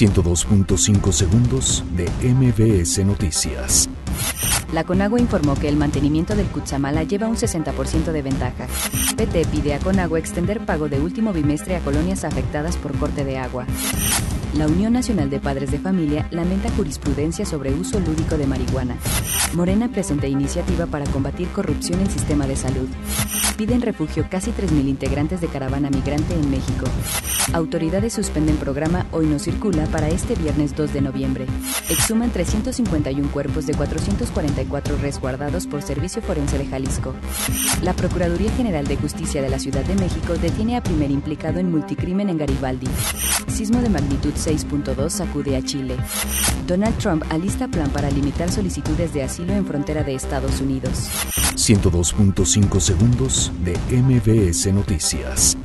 102.5 segundos de MBS Noticias. La Conagua informó que el mantenimiento del Cutzamala lleva un 60% de ventaja. PT pide a Conagua extender pago de último bimestre a colonias afectadas por corte de agua. La Unión Nacional de Padres de Familia lamenta jurisprudencia sobre uso lúdico de marihuana. Morena presenta iniciativa para combatir corrupción en sistema de salud. Piden refugio casi 3.000 integrantes de caravana migrante en México. Autoridades suspenden programa Hoy no circula para este viernes 2 de noviembre. Exhuman 351 cuerpos de 444 resguardados por Servicio Forense de Jalisco. La Procuraduría General de Justicia de la Ciudad de México detiene a primer implicado en multicrimen en Garibaldi. Sismo de magnitud 6.2 sacude a Chile. Donald Trump alista plan para limitar solicitudes de asilo en frontera de Estados Unidos. 102.5 segundos de MBS Noticias.